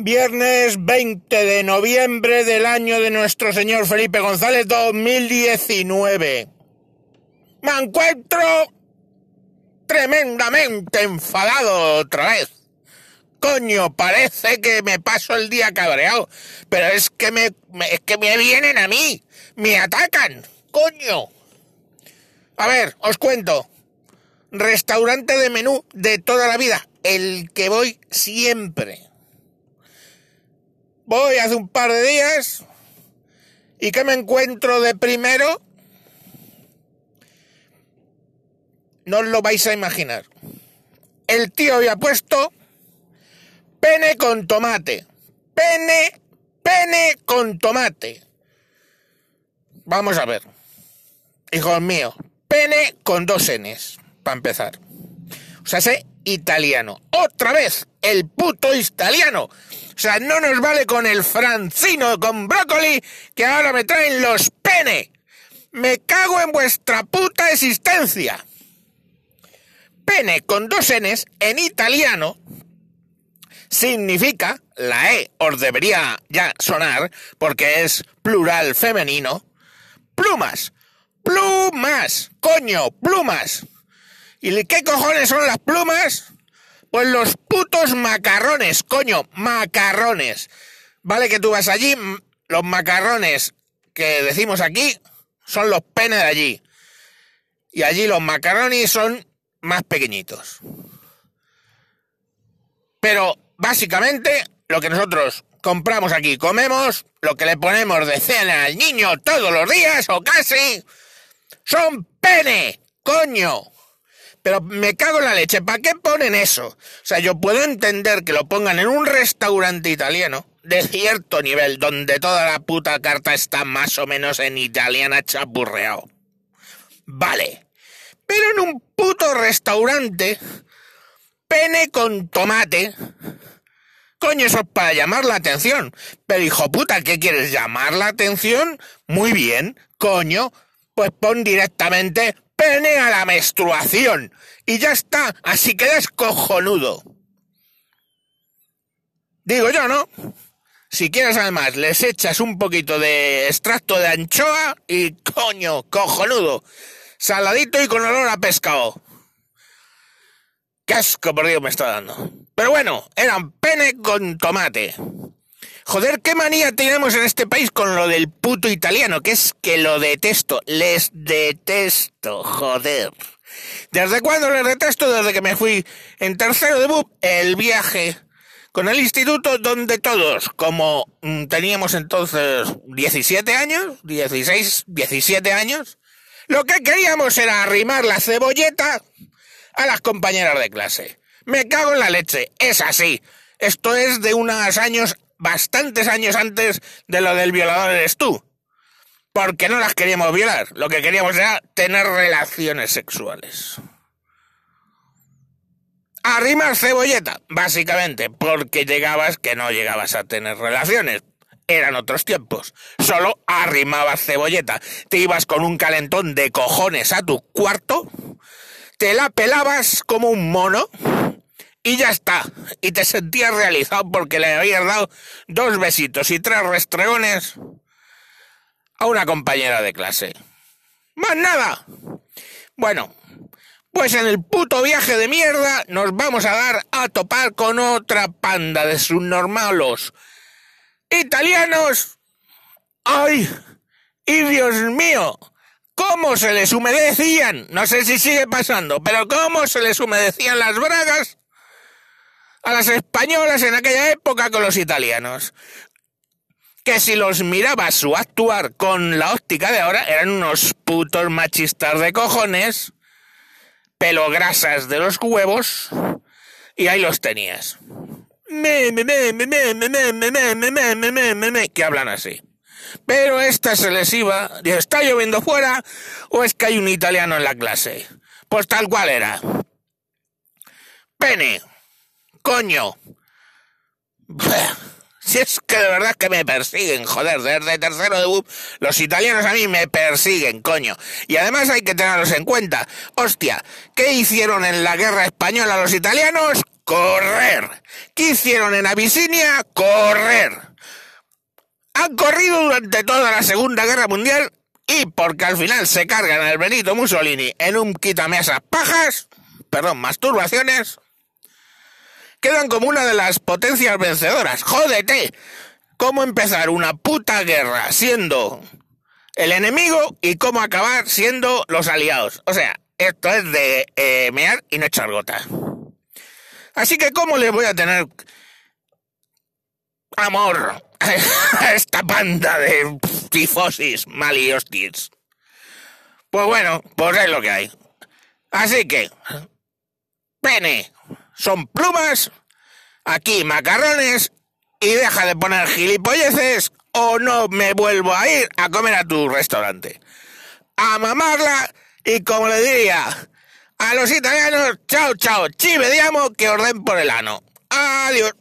Viernes 20 de noviembre del año de nuestro señor Felipe González 2019. Me encuentro tremendamente enfadado otra vez. Coño, parece que me paso el día cabreado, pero es que me, es que me vienen a mí, me atacan, coño. A ver, os cuento. Restaurante de menú de toda la vida, el que voy siempre. Voy hace un par de días y que me encuentro de primero, no os lo vais a imaginar. El tío había puesto pene con tomate. Pene, pene con tomate. Vamos a ver. Hijos míos, pene con dos Ns, para empezar. O sea, sé italiano. Otra vez, el puto italiano. O sea, no nos vale con el francino con brócoli que ahora me traen los pene. Me cago en vuestra puta existencia. Pene con dos Ns en italiano significa, la E os debería ya sonar porque es plural femenino, plumas. Plumas, coño, plumas. ¿Y qué cojones son las plumas? Pues los putos macarrones, coño, macarrones. Vale que tú vas allí, los macarrones que decimos aquí son los penes de allí. Y allí los macarrones son más pequeñitos. Pero básicamente lo que nosotros compramos aquí, comemos, lo que le ponemos de cena al niño todos los días o casi, son pene, coño. Pero me cago en la leche, ¿para qué ponen eso? O sea, yo puedo entender que lo pongan en un restaurante italiano de cierto nivel, donde toda la puta carta está más o menos en italiana chapurreado. Vale. Pero en un puto restaurante, pene con tomate. Coño, eso es para llamar la atención. Pero hijo puta, ¿qué quieres? ¿Llamar la atención? Muy bien, coño. Pues pon directamente pene a la menstruación. Y ya está, así quedas cojonudo. Digo yo, ¿no? Si quieres además, les echas un poquito de extracto de anchoa y coño, cojonudo. Saladito y con olor a pescado. Qué asco, me está dando. Pero bueno, eran pene con tomate. Joder, qué manía tenemos en este país con lo del puto italiano, que es que lo detesto. Les detesto, joder. ¿Desde cuándo les detesto? Desde que me fui en tercero de BUP el viaje con el instituto donde todos, como mm, teníamos entonces 17 años, 16, 17 años, lo que queríamos era arrimar la cebolleta a las compañeras de clase. Me cago en la leche, es así. Esto es de unos años, bastantes años antes de lo del violador eres tú. Porque no las queríamos violar, lo que queríamos era tener relaciones sexuales. Arrimar cebolleta, básicamente, porque llegabas que no llegabas a tener relaciones. Eran otros tiempos. Solo arrimabas cebolleta. Te ibas con un calentón de cojones a tu cuarto, te la pelabas como un mono y ya está. Y te sentías realizado porque le habías dado dos besitos y tres restregones a una compañera de clase. Más nada. Bueno, pues en el puto viaje de mierda nos vamos a dar a topar con otra panda de subnormalos italianos. ¡Ay! ¡Y Dios mío! ¿Cómo se les humedecían? No sé si sigue pasando, pero cómo se les humedecían las bragas a las españolas en aquella época con los italianos. Que si los miraba su actuar con la óptica de ahora, eran unos putos machistas de cojones, pelograsas de los huevos, y ahí los tenías. Que hablan así. Pero esta se les iba, ¿está lloviendo fuera o es que hay un italiano en la clase? Pues tal cual era. Pene. Coño. Si es que de verdad que me persiguen, joder, desde tercero de BUP, los italianos a mí me persiguen, coño. Y además hay que tenerlos en cuenta. Hostia, ¿qué hicieron en la guerra española los italianos? correr. ¿Qué hicieron en Abisinia? Correr. Han corrido durante toda la Segunda Guerra Mundial y porque al final se cargan al Benito Mussolini en un quítame esas pajas, perdón, masturbaciones, quedan como una de las potencias vencedoras. ¡Jódete! ¿Cómo empezar una puta guerra siendo el enemigo y cómo acabar siendo los aliados? O sea, esto es de eh, mear y no echar gota. Así que, ¿cómo les voy a tener amor a esta banda de tifosis mal y hostiles? Pues bueno, pues es lo que hay. Así que, pene, son plumas, aquí macarrones y deja de poner gilipolleces o no me vuelvo a ir a comer a tu restaurante. A mamarla y como le diría a los italianos, chao chao, ci vediamo que orden por el ano. Adiós.